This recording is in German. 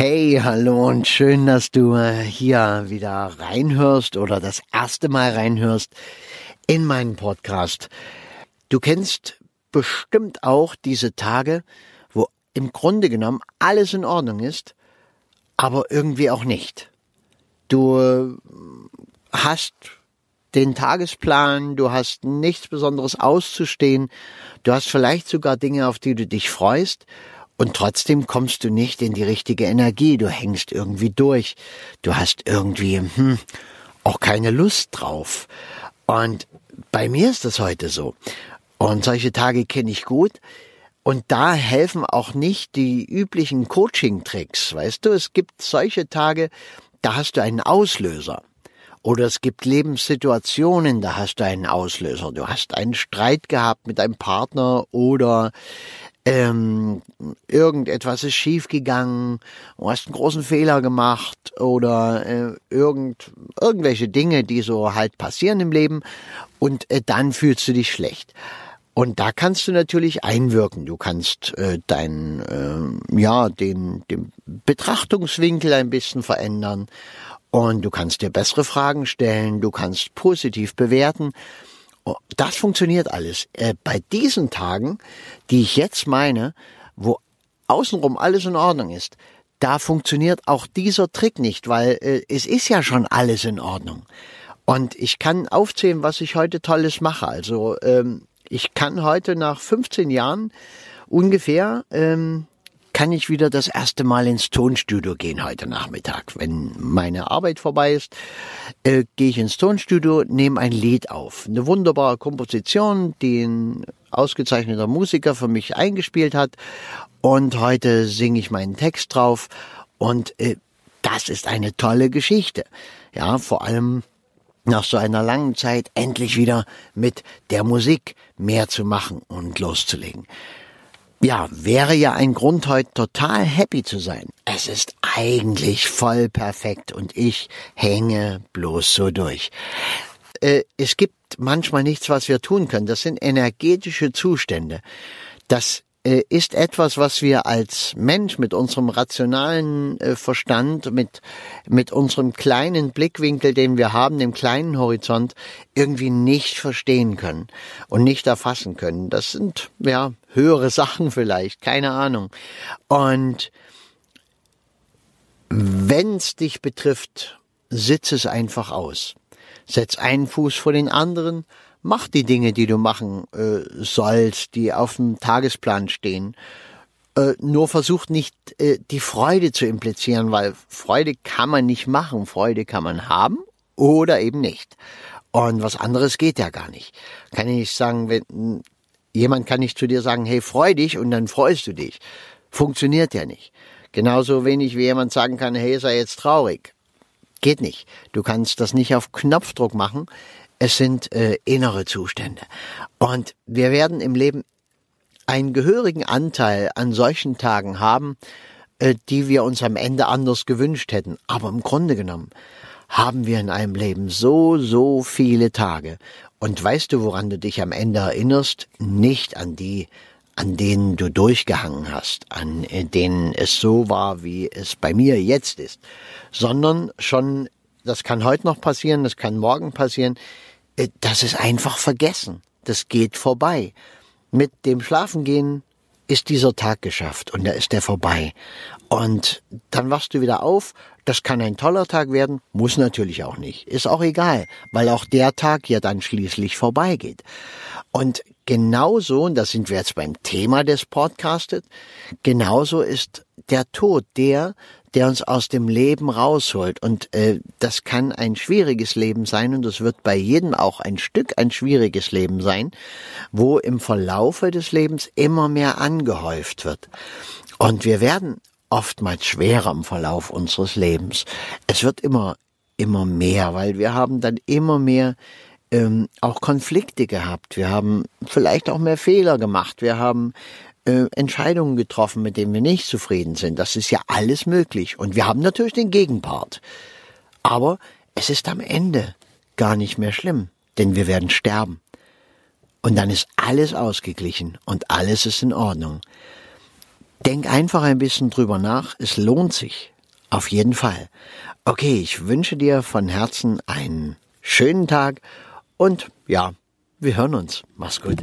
Hey, hallo und schön, dass du äh, hier wieder reinhörst oder das erste Mal reinhörst in meinen Podcast. Du kennst bestimmt auch diese Tage, wo im Grunde genommen alles in Ordnung ist, aber irgendwie auch nicht. Du äh, hast den Tagesplan, du hast nichts Besonderes auszustehen, du hast vielleicht sogar Dinge, auf die du dich freust, und trotzdem kommst du nicht in die richtige Energie, du hängst irgendwie durch, du hast irgendwie hm, auch keine Lust drauf. Und bei mir ist das heute so. Und solche Tage kenne ich gut. Und da helfen auch nicht die üblichen Coaching-Tricks. Weißt du, es gibt solche Tage, da hast du einen Auslöser. Oder es gibt Lebenssituationen, da hast du einen Auslöser. Du hast einen Streit gehabt mit deinem Partner oder ähm, irgendetwas ist schiefgegangen, du hast einen großen Fehler gemacht oder äh, irgend, irgendwelche Dinge, die so halt passieren im Leben und äh, dann fühlst du dich schlecht. Und da kannst du natürlich einwirken. Du kannst äh, dein, äh, ja, den, den Betrachtungswinkel ein bisschen verändern und du kannst dir bessere Fragen stellen, du kannst positiv bewerten. Das funktioniert alles. Äh, bei diesen Tagen, die ich jetzt meine, wo außenrum alles in Ordnung ist, da funktioniert auch dieser Trick nicht, weil äh, es ist ja schon alles in Ordnung. Und ich kann aufzählen, was ich heute Tolles mache. Also ähm, ich kann heute nach 15 Jahren ungefähr ähm, kann ich wieder das erste Mal ins Tonstudio gehen heute Nachmittag. Wenn meine Arbeit vorbei ist, äh, gehe ich ins Tonstudio, nehme ein Lied auf. Eine wunderbare Komposition, die ein ausgezeichneter Musiker für mich eingespielt hat. Und heute singe ich meinen Text drauf. Und äh, das ist eine tolle Geschichte. Ja, vor allem nach so einer langen Zeit endlich wieder mit der Musik mehr zu machen und loszulegen ja, wäre ja ein Grund heute total happy zu sein. Es ist eigentlich voll perfekt und ich hänge bloß so durch. Äh, es gibt manchmal nichts, was wir tun können. Das sind energetische Zustände. Das ist etwas, was wir als Mensch mit unserem rationalen äh, Verstand, mit, mit unserem kleinen Blickwinkel, den wir haben, dem kleinen Horizont, irgendwie nicht verstehen können und nicht erfassen können. Das sind, ja, höhere Sachen vielleicht, keine Ahnung. Und wenn's dich betrifft, sitz es einfach aus. Setz einen Fuß vor den anderen mach die Dinge, die du machen äh, sollst, die auf dem Tagesplan stehen. Äh, nur versuch nicht äh, die Freude zu implizieren, weil Freude kann man nicht machen, Freude kann man haben oder eben nicht. Und was anderes geht ja gar nicht. Kann ich nicht sagen, wenn jemand kann nicht zu dir sagen, hey, freu dich und dann freust du dich. Funktioniert ja nicht. Genauso wenig wie jemand sagen kann, hey, sei jetzt traurig. Geht nicht. Du kannst das nicht auf Knopfdruck machen es sind äh, innere Zustände. Und wir werden im Leben einen gehörigen Anteil an solchen Tagen haben, äh, die wir uns am Ende anders gewünscht hätten. Aber im Grunde genommen haben wir in einem Leben so, so viele Tage. Und weißt du, woran du dich am Ende erinnerst? Nicht an die, an denen du durchgehangen hast, an äh, denen es so war, wie es bei mir jetzt ist, sondern schon, das kann heute noch passieren, das kann morgen passieren, das ist einfach vergessen. Das geht vorbei. Mit dem Schlafengehen ist dieser Tag geschafft und da ist der vorbei. Und dann wachst du wieder auf. Das kann ein toller Tag werden, muss natürlich auch nicht. Ist auch egal, weil auch der Tag ja dann schließlich vorbeigeht. Und genauso, und da sind wir jetzt beim Thema des Podcastes, genauso ist der Tod der, der uns aus dem Leben rausholt. Und äh, das kann ein schwieriges Leben sein und es wird bei jedem auch ein Stück ein schwieriges Leben sein, wo im Verlaufe des Lebens immer mehr angehäuft wird. Und wir werden oftmals schwerer im Verlauf unseres Lebens. Es wird immer, immer mehr, weil wir haben dann immer mehr ähm, auch Konflikte gehabt. Wir haben vielleicht auch mehr Fehler gemacht. Wir haben äh, Entscheidungen getroffen, mit denen wir nicht zufrieden sind. Das ist ja alles möglich. Und wir haben natürlich den Gegenpart. Aber es ist am Ende gar nicht mehr schlimm, denn wir werden sterben. Und dann ist alles ausgeglichen und alles ist in Ordnung. Denk einfach ein bisschen drüber nach. Es lohnt sich. Auf jeden Fall. Okay, ich wünsche dir von Herzen einen schönen Tag und ja, wir hören uns. Mach's gut.